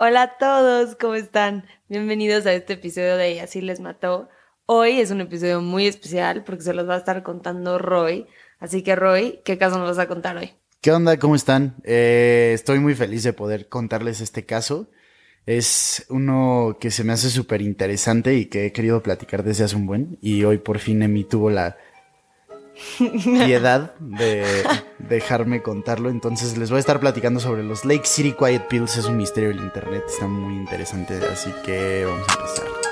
Hola a todos, ¿cómo están? Bienvenidos a este episodio de así les mató. Hoy es un episodio muy especial porque se los va a estar contando Roy. Así que Roy, ¿qué caso nos vas a contar hoy? ¿Qué onda? ¿Cómo están? Eh, estoy muy feliz de poder contarles este caso. Es uno que se me hace súper interesante y que he querido platicar desde hace un buen. Y hoy por fin Emi tuvo la piedad de dejarme contarlo. Entonces les voy a estar platicando sobre los Lake City Quiet Pills. Es un misterio del internet. Está muy interesante. Así que vamos a empezar.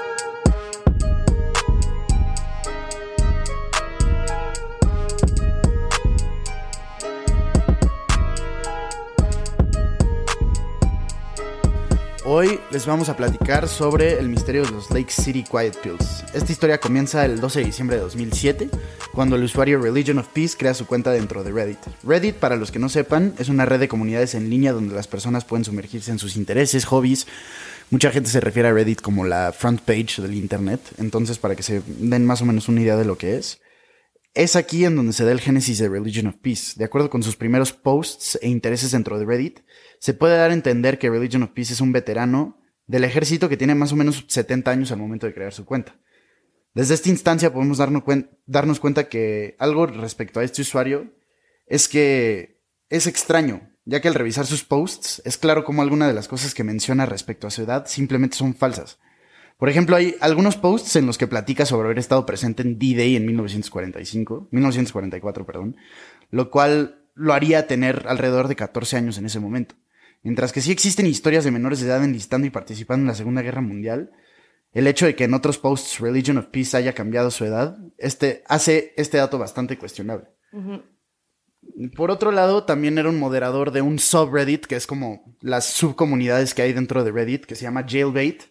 Hoy les vamos a platicar sobre el misterio de los Lake City Quiet Pills. Esta historia comienza el 12 de diciembre de 2007, cuando el usuario Religion of Peace crea su cuenta dentro de Reddit. Reddit, para los que no sepan, es una red de comunidades en línea donde las personas pueden sumergirse en sus intereses, hobbies. Mucha gente se refiere a Reddit como la front page del Internet, entonces para que se den más o menos una idea de lo que es. Es aquí en donde se da el génesis de Religion of Peace. De acuerdo con sus primeros posts e intereses dentro de Reddit, se puede dar a entender que Religion of Peace es un veterano del ejército que tiene más o menos 70 años al momento de crear su cuenta. Desde esta instancia podemos darnos, darnos cuenta que algo respecto a este usuario es que es extraño, ya que al revisar sus posts es claro cómo alguna de las cosas que menciona respecto a su edad simplemente son falsas. Por ejemplo, hay algunos posts en los que platica sobre haber estado presente en D-Day en 1945, 1944, perdón, lo cual lo haría tener alrededor de 14 años en ese momento. Mientras que sí existen historias de menores de edad enlistando y participando en la Segunda Guerra Mundial, el hecho de que en otros posts Religion of Peace haya cambiado su edad, este, hace este dato bastante cuestionable. Por otro lado, también era un moderador de un subreddit, que es como las subcomunidades que hay dentro de Reddit, que se llama Jailbait,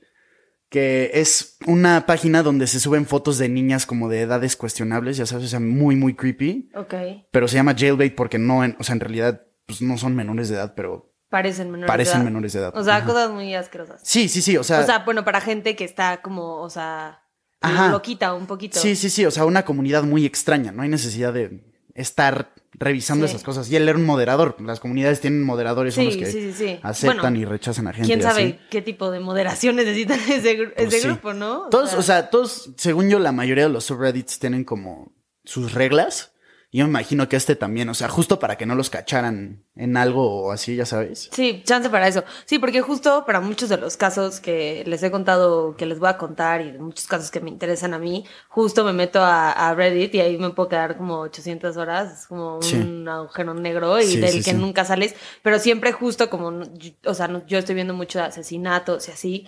que es una página donde se suben fotos de niñas como de edades cuestionables, ya sabes, o sea, muy, muy creepy. Ok. Pero se llama Jailbait porque no, en- o sea, en realidad, pues no son menores de edad, pero Parecen menores parecen de edad. menores de edad. O sea, Ajá. cosas muy asquerosas. Sí, sí, sí, o sea, O sea, bueno, para gente que está como, o sea, Ajá. loquita un poquito. sí, sí, sí, o sea, una comunidad muy extraña, no hay necesidad de estar revisando Sí. esas cosas. Y él era un moderador, las comunidades tienen moderadores, son Sí, los que sí, sí, sí. aceptan Bueno, y rechazan a gente. ¿Quién sabe así. qué tipo de moderación necesitan ese, gru- Pues ese grupo, no? Todos, o sea, todos, según yo, la mayoría de los subreddits tienen como sus reglas. Y yo me imagino que este también, o sea, justo para que no los cacharan en algo o así, ya sabes. Sí, chance para eso. Sí, porque justo para muchos de los casos que les he contado, que les voy a contar y de muchos casos que me interesan a mí, justo me meto a, a Reddit y ahí me puedo quedar como 800 horas, es como Sí. un agujero negro y Sí, del sí, que nunca sales, pero siempre justo como, o sea, yo estoy viendo mucho de asesinatos y así,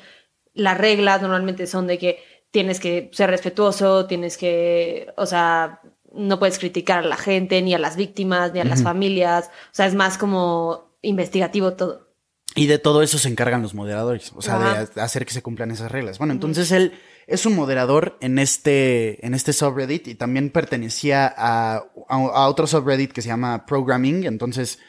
las reglas normalmente son de que tienes que ser respetuoso, tienes que, o sea, no puedes criticar a la gente, ni a las víctimas, ni a las familias, o sea, es más como investigativo todo. Y de todo eso se encargan los moderadores, o sea, Ajá. de hacer que se cumplan esas reglas. Bueno, entonces él es un moderador en este, en este subreddit y también pertenecía a, a, a otro subreddit que se llama Programming. Entonces,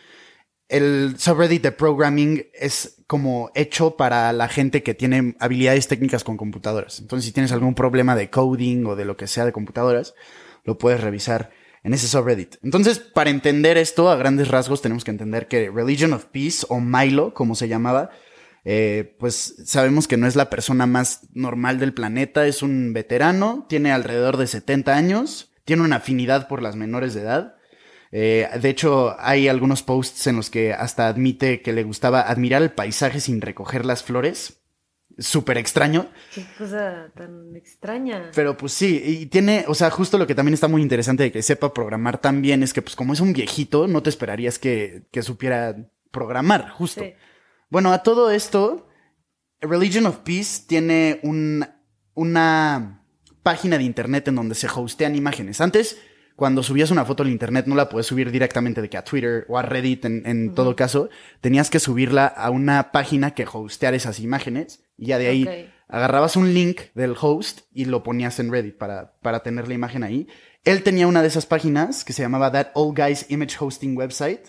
el subreddit de Programming es como hecho para la gente que tiene habilidades técnicas con computadoras. Entonces, si tienes algún problema de coding o de lo que sea de computadoras, lo puedes revisar en ese subreddit. Entonces, para entender esto a grandes rasgos, tenemos que entender que Religion of Peace o Milo, como se llamaba, eh, pues sabemos que no es la persona más normal del planeta, es un veterano, tiene alrededor de 70 años, tiene una afinidad por las menores de edad. Eh, de hecho, hay algunos posts en los que hasta admite que le gustaba admirar el paisaje sin recoger las flores. Súper extraño. Qué cosa tan extraña. Pero pues sí, y tiene, o sea, justo lo que también está muy interesante de que sepa programar tan bien es que pues como es un viejito, no te esperarías que, que supiera programar, justo. Sí. Bueno, a todo esto, Religion of Peace tiene un, una página de internet en donde se hostean imágenes. Antes, cuando subías una foto al internet, no la puedes subir directamente de que a Twitter o a Reddit, en, en todo caso, tenías que subirla a una página que hosteara esas imágenes y ya de ahí agarrabas un link del host y lo ponías en Reddit para, para tener la imagen ahí. Él tenía una de esas páginas que se llamaba That Old Guy's Image Hosting Website,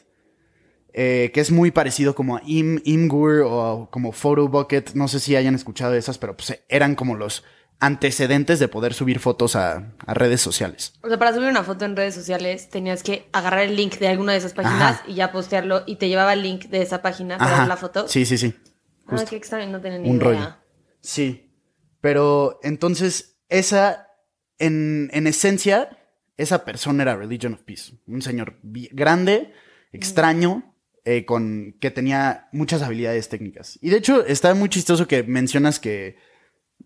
eh, que es muy parecido como a Im, Imgur o como Photo Bucket. No sé si hayan escuchado de esas, pero pues eran como los antecedentes de poder subir fotos a, a redes sociales. O sea, para subir una foto en redes sociales tenías que agarrar el link de alguna de esas páginas Ajá. y ya postearlo y te llevaba el link de esa página para Ajá. ver la foto. Sí, sí, sí. Ah, qué extraño, no tenía ni Un idea. rollo. Sí. Pero entonces, esa, en, en esencia, esa persona era Religion of Peace. Un señor grande, extraño, eh, con, que tenía muchas habilidades técnicas. Y de hecho, está muy chistoso que mencionas que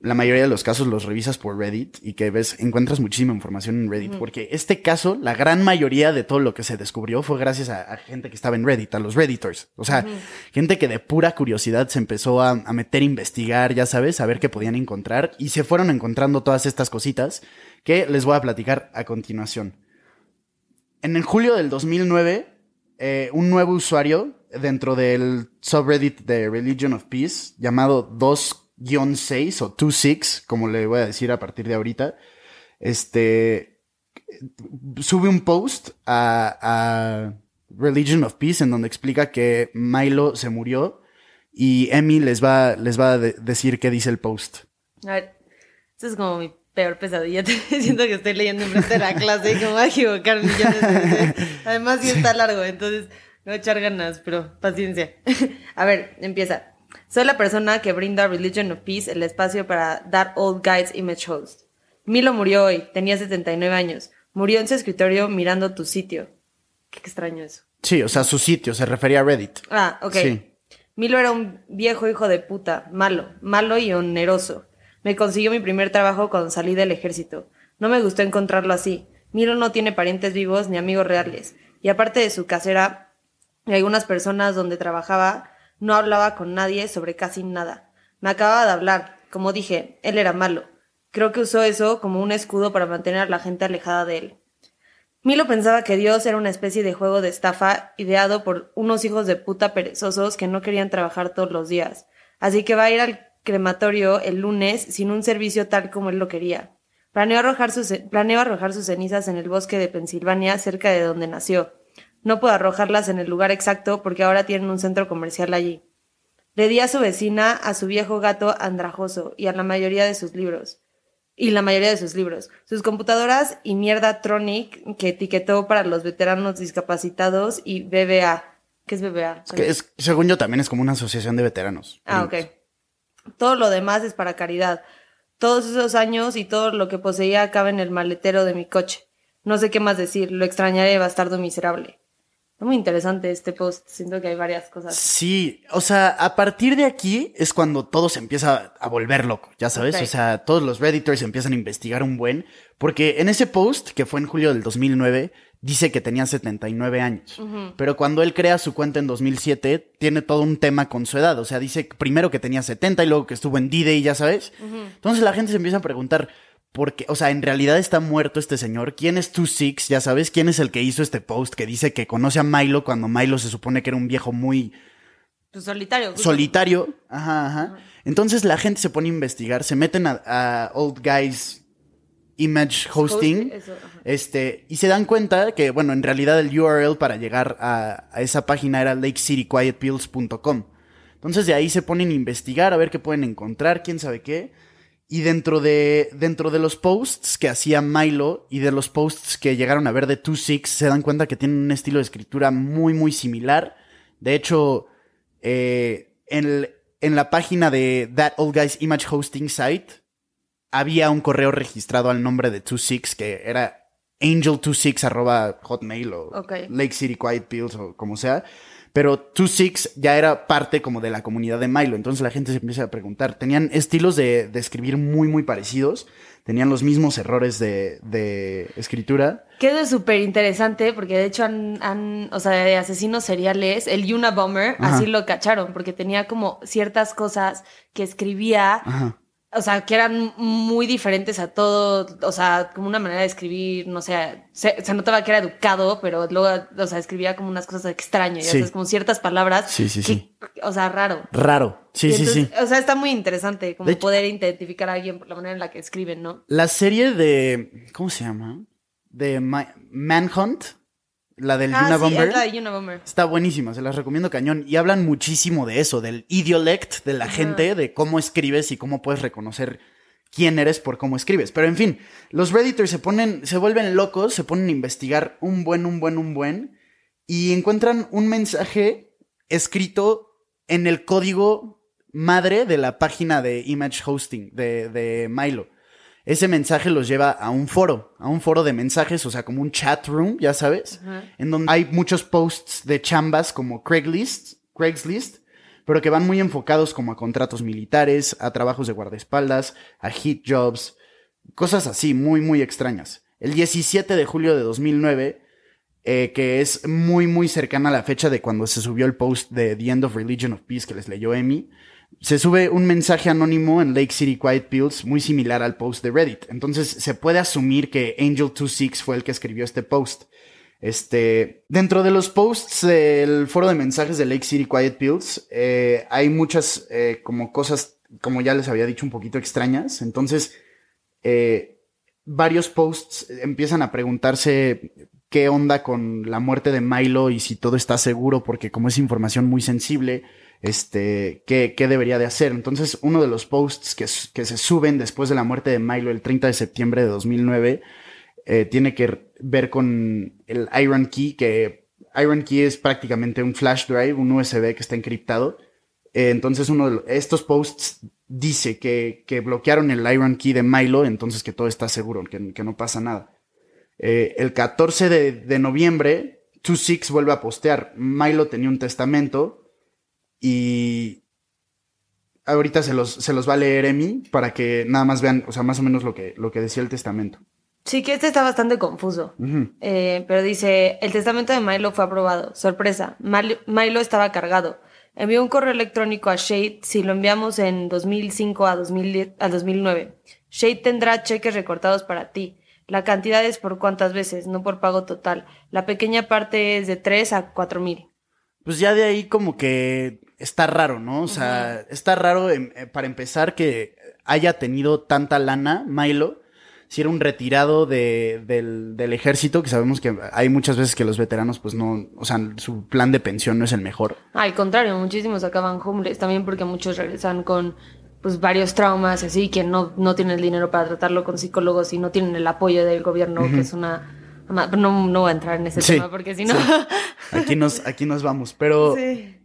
la mayoría de los casos los revisas por Reddit y que ves, encuentras muchísima información en Reddit. Porque este caso, la gran mayoría de todo lo que se descubrió fue gracias a, a gente que estaba en Reddit, a los Redditors. O sea, gente que de pura curiosidad se empezó a, a meter a investigar, ya sabes, a ver qué podían encontrar. Y se fueron encontrando todas estas cositas que les voy a platicar a continuación. En el julio del 2009, eh, un nuevo usuario dentro del subreddit de Religion of Peace, llamado 2-6 o 26, como le voy a decir a partir de ahorita, este, sube un post a, a Religion of Peace en donde explica que Milo se murió y Emmy les va, les va a de- decir qué dice el post. A ver, esto es como mi peor pesadilla. Siento que estoy leyendo enfrente de la clase y como voy a. Además, sí está largo, entonces me a echar ganas, pero paciencia. A ver, empieza. Soy la persona que brinda Religion of Peace el espacio para dar Old Guys Image Host. Milo murió hoy, tenía 79 años. Murió en su escritorio mirando tu sitio. Qué extraño eso. Sí, o sea, su sitio, se refería a Reddit. Ah, ok. Sí. Milo era un viejo hijo de puta, malo, malo y oneroso. Me consiguió mi primer trabajo cuando salí del ejército. No me gustó encontrarlo así. Milo no tiene parientes vivos ni amigos reales. Y aparte de su casera y algunas personas donde trabajaba, no hablaba con nadie sobre casi nada. Me acababa de hablar. Como dije, él era malo. Creo que usó eso como un escudo para mantener a la gente alejada de él. Milo pensaba que Dios era una especie de juego de estafa ideado por unos hijos de puta perezosos que no querían trabajar todos los días. Así que va a ir al crematorio el lunes sin un servicio tal como él lo quería. Planeó arrojar sus, planeó arrojar sus cenizas en el bosque de Pensilvania, cerca de donde nació. No pudo arrojarlas en el lugar exacto porque ahora tienen un centro comercial allí. Le di a su vecina, a su viejo gato andrajoso y a la mayoría de sus libros y la mayoría de sus libros, sus computadoras y mierda Tronic que etiquetó para los veteranos discapacitados y BBA. ¿Qué es BBA? Es que es, según yo, también es como una asociación de veteranos. Ah, ok. Todo lo demás es para caridad. Todos esos años y todo lo que poseía cabe en el maletero de mi coche. No sé qué más decir, lo extrañaré, bastardo miserable. Muy interesante este post, siento que hay varias cosas. Sí, o sea, a partir de aquí es cuando todo se empieza a volver loco, ya sabes, o sea, todos los redditors empiezan a investigar un buen, porque en ese post, que fue en julio del 2009, dice que tenía 79 años, pero cuando él crea su cuenta en 2007, tiene todo un tema con su edad, o sea, dice primero que tenía 70 y luego que estuvo en D-Day, ya sabes. Entonces la gente se empieza a preguntar, ¿por qué? O sea, en realidad está muerto este señor, ¿quién es 26? Ya sabes, ¿quién es el que hizo este post que dice que conoce a Milo cuando Milo se supone que era un viejo muy Pues solitario. justo. solitario. Ajá, ajá. Entonces la gente se pone a investigar, se meten a, a Old Guys Image Hosting. Host- eso, ajá. Este, y se dan cuenta que, bueno, en realidad el URL para llegar a, a esa página era lakecityquietpills.com. Entonces de ahí se ponen a investigar, a ver qué pueden encontrar, quién sabe qué. Y dentro de, dentro de los posts que hacía Milo y de los posts que llegaron a ver de 26, se dan cuenta que tienen un estilo de escritura muy, muy similar. De hecho, eh, en, el- en la página de That Old Guys Image Hosting Site había un correo registrado al nombre de 26 que era angel26 arroba hotmail o Ok. Lake City Quiet Pills o como sea. Pero 26 ya era parte como de la comunidad de Milo. Entonces la gente se empieza a preguntar. Tenían estilos de, de escribir muy, muy parecidos. Tenían los mismos errores de, de escritura. Quedó súper interesante porque de hecho han, han- o sea, de asesinos seriales, el Unabomber, Ajá. así lo cacharon, porque tenía como ciertas cosas que escribía, Ajá. O sea, que eran muy diferentes a todo, o sea, como una manera de escribir, no sé, se, se notaba que era educado, pero luego, o sea, escribía como unas cosas extrañas, ya Sí. como ciertas palabras. Sí, sí, que- sí. O sea, raro. Raro. Sí, sí, sí. O sea, está muy interesante como De hecho- poder identificar a alguien por la manera en la que escriben, ¿no? La serie de. ¿Cómo se llama? De Ma- Manhunt. La del Ah, sí, Unabomber. es la de Unabomber. Está buenísima, se las recomiendo cañón. Y hablan muchísimo de eso, del idiolect de la gente, de cómo escribes y cómo puedes reconocer quién eres por cómo escribes. Pero en fin, los redditors se ponen, se vuelven locos, se ponen a investigar un buen, un buen, un buen, y encuentran un mensaje escrito en el código madre de la página de Image Hosting de, de Milo. Ese mensaje los lleva a un foro, a un foro de mensajes, o sea, como un chat room, ya sabes, en donde hay muchos posts de chambas como Craigslist, Craigslist, pero que van muy enfocados como a contratos militares, a trabajos de guardaespaldas, a hit jobs, cosas así, muy, muy extrañas. El 17 de julio de 2009, eh, que es muy, muy cercana a la fecha de cuando se subió el post de The End of Religion of Peace que les leyó Emi, se sube un mensaje anónimo en Lake City Quiet Pills muy similar al post de Reddit. Entonces se puede asumir que Angel26 fue el que escribió este post. Este, dentro de los posts del foro de mensajes de Lake City Quiet Pills, eh, hay muchas eh, como cosas, como ya les había dicho, un poquito extrañas. Entonces, eh, varios posts empiezan a preguntarse qué onda con la muerte de Milo y si todo está seguro, porque como es información muy sensible, este, qué, qué debería de hacer. Entonces, uno de los posts que, que, se suben después de la muerte de Milo el 30 de septiembre de 2009 eh, tiene que ver con el Iron Key, que Iron Key es prácticamente un flash drive, un USB que está encriptado. Eh, entonces, uno de estos posts dice que, que, bloquearon el Iron Key de Milo, entonces que todo está seguro, que, que no pasa nada. Eh, el 14 de, de noviembre, 26 vuelve a postear. Milo tenía un testamento y ahorita se los, se los va a leer Emi para que nada más vean, o sea, más o menos lo que, lo que decía el testamento. Sí, que este está bastante confuso. eh, pero dice, el testamento de Milo fue aprobado. Sorpresa, Milo estaba cargado. Envió un correo electrónico a Shade si lo enviamos en 2005 a, 2010, a 2009. Shade tendrá cheques recortados para ti. La cantidad es por cuántas veces, no por pago total. La pequeña parte es de 3 a 4 mil. Pues ya de ahí como que está raro, ¿no? O sea, está raro eh, para empezar que haya tenido tanta lana, Milo, si era un retirado de, del, del, ejército, que sabemos que hay muchas veces que los veteranos, pues no, o sea, su plan de pensión no es el mejor. Al contrario, muchísimos acaban homeless, también porque muchos regresan con pues varios traumas así, que no, no tienen el dinero para tratarlo con psicólogos y no tienen el apoyo del gobierno, que es una... No, no voy a entrar en ese tema porque si no... Aquí, nos, aquí nos vamos, pero... Sí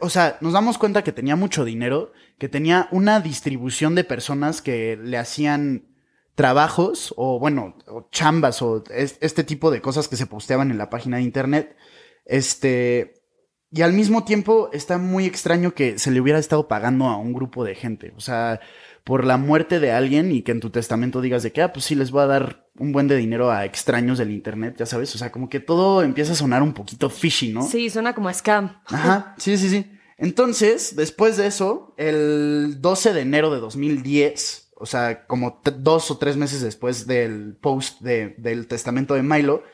o sea, nos damos cuenta que tenía mucho dinero, que tenía una distribución de personas que le hacían trabajos o bueno, o chambas o este tipo de cosas que se posteaban en la página de internet. Este, y al mismo tiempo está muy extraño que se le hubiera estado pagando a un grupo de gente. O sea, por la muerte de alguien y que en tu testamento digas de que, ah, pues sí, les voy a dar un buen de dinero a extraños del internet, ya sabes. O sea, como que todo empieza a sonar un poquito fishy, ¿no? Sí, suena como scam. Ajá, sí, sí, sí. Entonces, después de eso, el 12 de enero de 2010, o sea, como dos o tres meses después del post de, del testamento de Milo,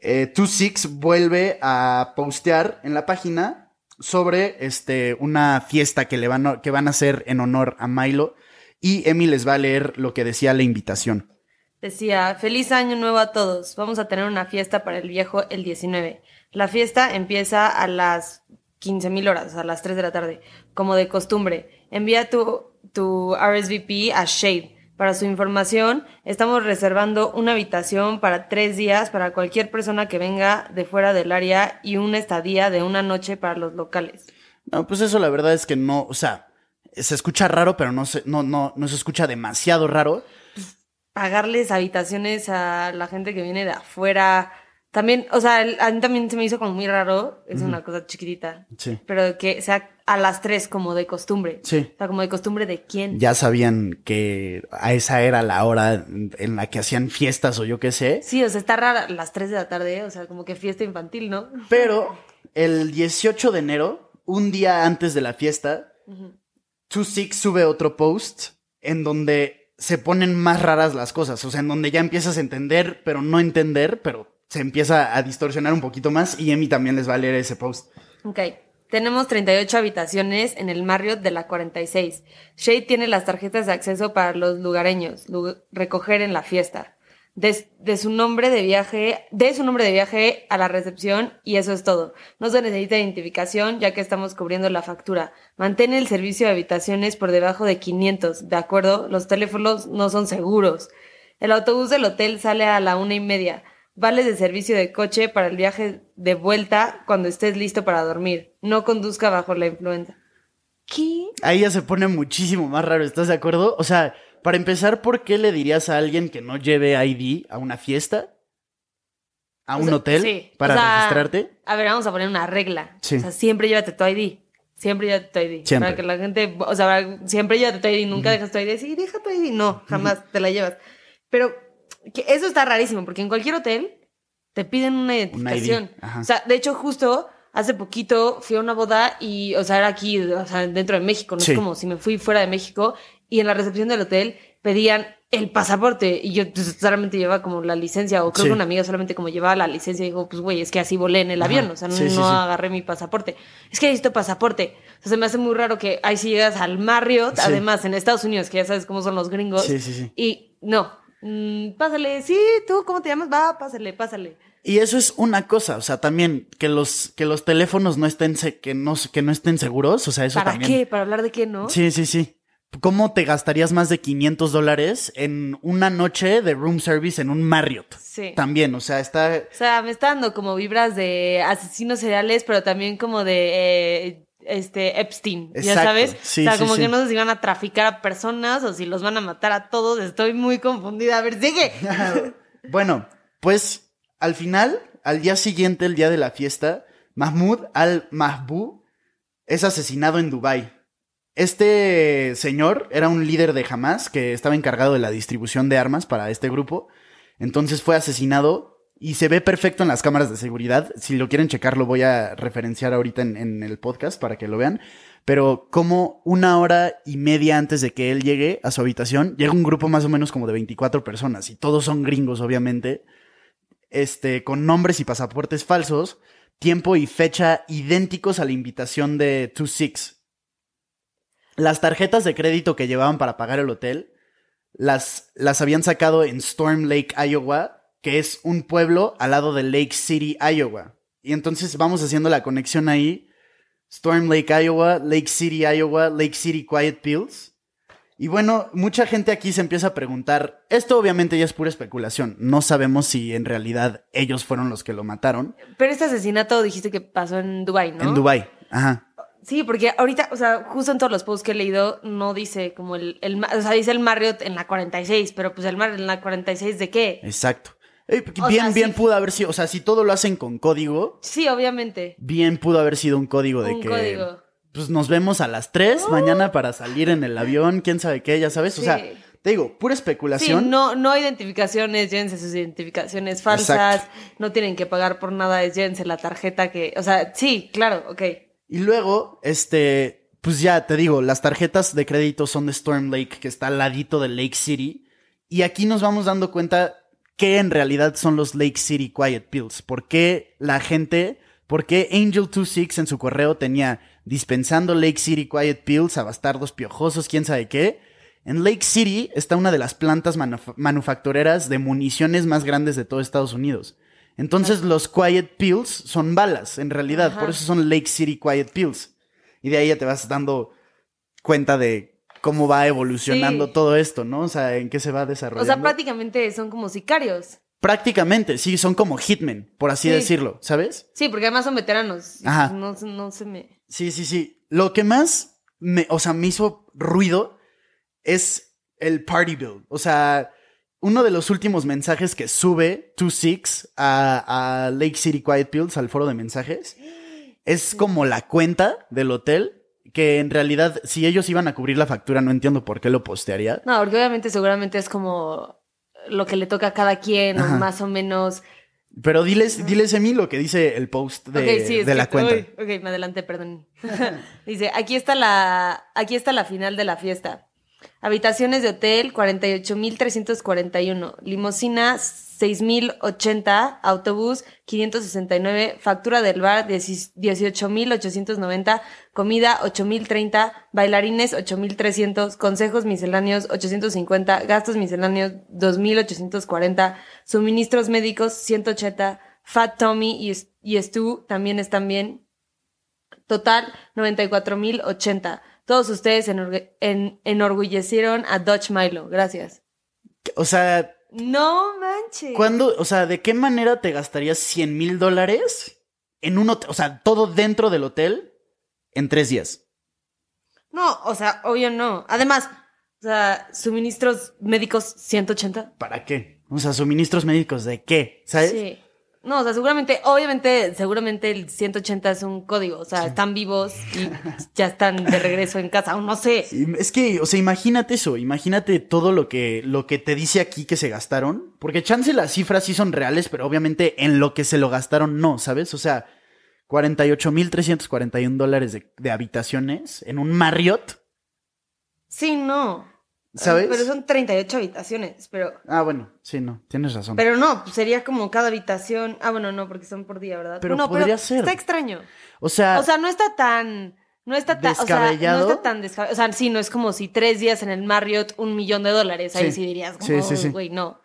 eh, Two Six vuelve a postear en la página sobre este, una fiesta que, le van a, que van a hacer en honor a Milo y Emi les va a leer lo que decía la invitación. Decía, feliz año nuevo a todos. Vamos a tener una fiesta para el viejo el 19. La fiesta empieza a las 15.000 horas, a las 3 de la tarde, como de costumbre. Envía tu, tu RSVP a Shade. Para su información, estamos reservando una habitación para tres días para cualquier persona que venga de fuera del área y una estadía de una noche para los locales. No, pues eso la verdad es que no, o sea, se escucha raro, pero no se, no, no, no se escucha demasiado raro. Pagarles habitaciones a la gente que viene de afuera. También, o sea, a mí también se me hizo como muy raro, es una cosa chiquitita. Sí. Pero que sea a las tres como de costumbre. Sí. O sea, como de costumbre de quién. Ya sabían que a esa era la hora en la que hacían fiestas o yo qué sé. Sí, o sea, está rara las tres de la tarde, o sea, como que fiesta infantil, ¿no? Pero el 18 de enero, un día antes de la fiesta, Two sube otro post en donde se ponen más raras las cosas, o sea, en donde ya empiezas a entender, pero no entender, pero se empieza a distorsionar un poquito más y Emi también les va a leer ese post. Ok. Tenemos 38 habitaciones en el Marriott de la 46. Shade tiene las tarjetas de acceso para los lugareños, recoger en la fiesta de, su nombre de viaje, de su nombre de viaje a la recepción y eso es todo. No se necesita identificación ya que estamos cubriendo la factura. Mantén el servicio de habitaciones por debajo de 500, ¿de acuerdo? Los teléfonos no son seguros. El autobús del hotel sale a la una y media. Vales de servicio de coche para el viaje de vuelta cuando estés listo para dormir. No conduzca bajo la influenza. ¿Qué? Ahí ya se pone muchísimo más raro, ¿estás de acuerdo? O sea, para empezar, ¿por qué le dirías a alguien que no lleve ID a una fiesta? ¿A O un sea, hotel? sí. ¿Para O sea, registrarte? A ver, vamos a poner una regla. Sí. O sea, siempre llévate tu ID. Siempre llévate tu ID. Siempre. Para que la gente, o sea, para- siempre llévate tu ID. Nunca dejas tu ID. Sí, deja tu ID. No, jamás te la llevas. Pero que eso está rarísimo, porque en cualquier hotel te piden una identificación. ajá. O sea, de hecho, justo hace poquito fui a una boda y, o sea, era aquí, o sea, dentro de México. No Sí. es como si me fui fuera de México y en la recepción del hotel pedían el pasaporte y yo pues, solamente llevaba como la licencia o creo Sí. que una amiga solamente como llevaba la licencia y dijo, pues güey, es que así volé en el Ajá. avión, o sea, no, Sí, sí, no sí. agarré mi pasaporte. Es que necesito pasaporte. O sea, se me hace muy raro que ahí si llegas al Marriott, además en Estados Unidos, que ya sabes cómo son los gringos. Sí, sí, sí. Y no, mm, pásale, sí, tú, ¿cómo te llamas? Va, pásale, pásale. Y eso es una cosa, o sea, también que los, que los teléfonos no estén, se- que no, que no estén seguros, o sea, eso ¿Para también. qué? ¿Para hablar de qué, no? Sí, sí, sí. ¿Cómo te gastarías más de 500 dólares en una noche de room service en un Marriott? Sí. También, o sea, está... O sea, me está dando como vibras de asesinos seriales, pero también como de eh, este Epstein, ya sabes. Sí, o sea, sí, como sí. que no sé si van a traficar a personas o si los van a matar a todos. Estoy muy confundida. A ver, sigue. bueno, pues al final, al día siguiente, el día de la fiesta, Mahmoud al-Mahbou es asesinado en Dubái. Este señor era un líder de Hamas que estaba encargado de la distribución de armas para este grupo. Entonces fue asesinado y se ve perfecto en las cámaras de seguridad. Si lo quieren checar, lo voy a referenciar ahorita en, en el podcast para que lo vean. Pero como una hora y media antes de que él llegue a su habitación, llega un grupo más o menos como de 24 personas y todos son gringos, obviamente, este, con nombres y pasaportes falsos, tiempo y fecha idénticos a la invitación de Two Six. Las tarjetas de crédito que llevaban para pagar el hotel las, las habían sacado en Storm Lake, Iowa, que es un pueblo al lado de Lake City, Iowa. Y entonces vamos haciendo la conexión ahí. Storm Lake, Iowa, Lake City, Iowa, Lake City Quiet Pills. Y bueno, mucha gente aquí se empieza a preguntar, esto obviamente ya es pura especulación, no sabemos si en realidad ellos fueron los que lo mataron Pero este asesinato dijiste que pasó en Dubai, ¿no? en Dubai. Ajá. Sí, porque ahorita, o sea, justo en todos los posts que he leído, no dice como el, o sea, dice el Marriott en la 46, pero pues el Marriott en la 46 de qué? Exacto. Eh, bien, sea, bien sí. pudo haber sido, o sea, si todo lo hacen con código, Sí, obviamente. bien pudo haber sido un código de Un que código. pues nos vemos a las 3 mañana para salir en el avión, quién sabe qué, ya sabes, o Sí. sea, te digo, pura Sí, especulación. no, no identificaciones, llévense sus identificaciones falsas, Exacto. no tienen que pagar por nada, es llévense la tarjeta que, o sea, sí, claro, ok. Y luego, este, pues ya te digo, las tarjetas de crédito son de Storm Lake, que está al ladito de Lake City. Y aquí nos vamos dando cuenta que en realidad son los Lake City Quiet Pills. ¿Por qué la gente, por qué Angel26 en su correo tenía dispensando Lake City Quiet Pills a bastardos piojosos, quién sabe qué? En Lake City está una de las plantas manuf- manufactureras de municiones más grandes de todo Estados Unidos. Entonces los Quiet Pills son balas, en realidad, Ajá. por eso son Lake City Quiet Pills. Y de ahí ya te vas dando cuenta de cómo va evolucionando Sí. todo esto, ¿no? O sea, en qué se va desarrollando. O sea, prácticamente son como sicarios. Prácticamente, sí, son como hitmen, por así Sí. decirlo, ¿sabes? Sí, porque además son veteranos. Ajá. No, no se me... Sí, sí, sí. Lo que más me, o sea, me hizo ruido es el party bill. O sea, uno de los últimos mensajes que sube 26 a, a Lake City Quiet Pills, al foro de mensajes, es como la cuenta del hotel. Que en realidad, si ellos iban a cubrir la factura, no entiendo por qué lo postearía. No, porque obviamente seguramente es como lo que le toca a cada quien, o más o menos. Pero diles, diles a mí lo que dice el post de, sí, que- la cuenta. uy, ok, me adelanté, perdón. Dice, aquí está la, aquí está la final de la fiesta. Habitaciones de hotel, 48.341. Limosina, 6.080. Autobús, 569. Factura del bar, 18.890. Comida, 8.030. Bailarines, 8.300. Consejos misceláneos, 850. Gastos misceláneos, 2.840. Suministros médicos, 180. Fat Tommy y, y Stu también están bien. Total, 94.080. Todos ustedes enorgue- en- enorgullecieron a Dutch Milo. Gracias. O sea, No manches. ¿cuándo, o sea, de qué manera te gastarías 100 mil dólares en un hotel? O sea, todo dentro del hotel en tres días. No, o sea, obvio no. Además, o sea, suministros médicos 180. ¿Para qué? O sea, suministros médicos de qué, ¿sabes? Sí. No, o sea, seguramente, obviamente, seguramente el 180 es un código. O sea, están vivos y ya están de regreso en casa. Aún no sé. Es que, o sea, imagínate eso, imagínate todo lo que, lo que te dice aquí que se gastaron, porque chance las cifras sí son reales, pero obviamente en lo que se lo gastaron no, ¿sabes? O sea, 48.341 dólares de, de habitaciones en un Marriott, Sí, no. ¿Sabes? Pero son 38 habitaciones, pero... Ah, bueno, sí, no, tienes razón. Pero no, pues sería como cada habitación. Ah, bueno, no, porque son por día, ¿verdad? Pero no, podría ser. Está extraño. o sea, O sea, no está tan. No está tan. O sea, ¿Descabellado? no está tan descabellado. O sea, sí, no es como si tres días en el Marriott, un millón de dólares. Ahí Sí. sí, dirías, como, sí, sí. güey, no.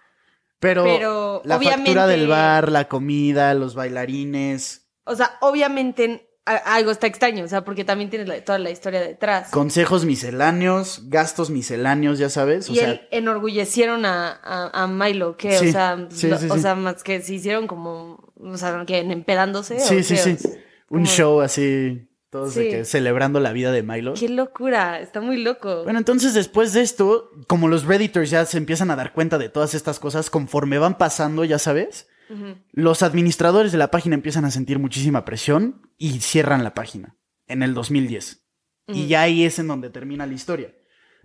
pero, pero la obviamente- factura del bar, la comida, los bailarines, O sea, obviamente algo está extraño. O sea, porque también tienes la- toda la historia detrás. consejos misceláneos, gastos misceláneos, ya sabes, o y sea, él enorgullecieron a, a, a Milo, que, Sí, o sea, sí, lo- sí, o sea, más que se hicieron como, o sea, que empedándose. sí, o sí, qué, sí, un como- show así, todos de que celebrando la vida de Milo. Qué locura, está muy loco. Bueno, entonces después de esto, como los Redditors ya se empiezan a dar cuenta de todas estas cosas conforme van pasando, ya sabes, Los administradores de la página empiezan a sentir muchísima presión y cierran la página en el 2010. Y ya ahí es en donde termina la historia.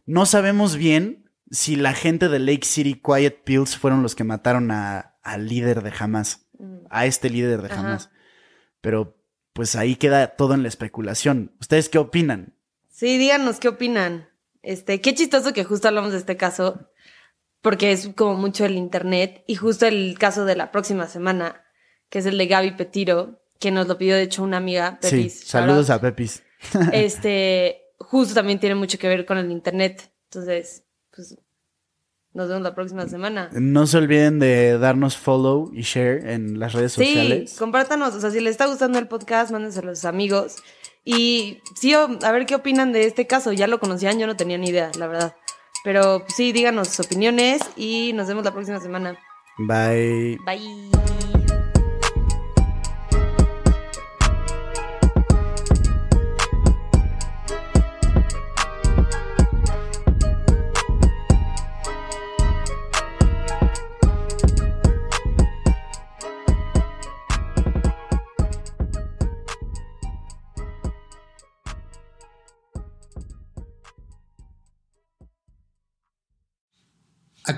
No sabemos bien si la gente de Lake City Quiet Pills fueron los que mataron a- al líder de Hamas, a este líder de. Hamas. Pero pues ahí queda todo en la especulación. ¿Ustedes qué opinan? Sí, díganos qué opinan. Este, qué chistoso que justo hablamos de este caso, porque es como mucho el internet, y justo el caso de la próxima semana, que es el de Gaby Petiro, que nos lo pidió de hecho una amiga, Pepis. sí, saludos a Pepis. Este, justo también tiene mucho que ver con el internet. Entonces, pues, nos vemos la próxima semana. No se olviden de darnos follow y share en las redes Sí, sociales. compártanos, o sea, si les está gustando el podcast, mándenselo a sus amigos. Y sí, a ver qué opinan de este caso. Ya lo conocían, yo no tenía ni idea, la verdad. Pero pues, sí, díganos sus opiniones y nos vemos la próxima semana. Bye. Bye.